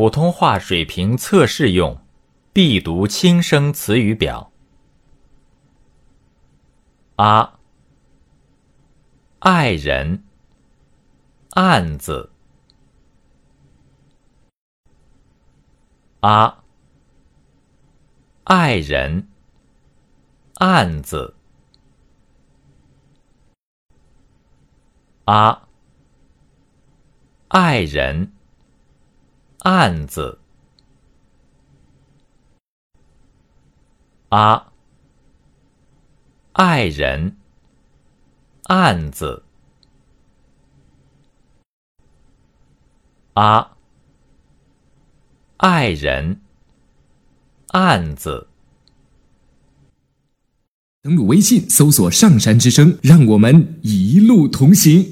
普通话水平测试用，必读轻声词语表。啊，爱人，案子。啊，爱人，案子。啊，爱人。案子啊，爱人，案子啊，爱人，案子。登录微信，搜索“上山之声”，让我们一路同行。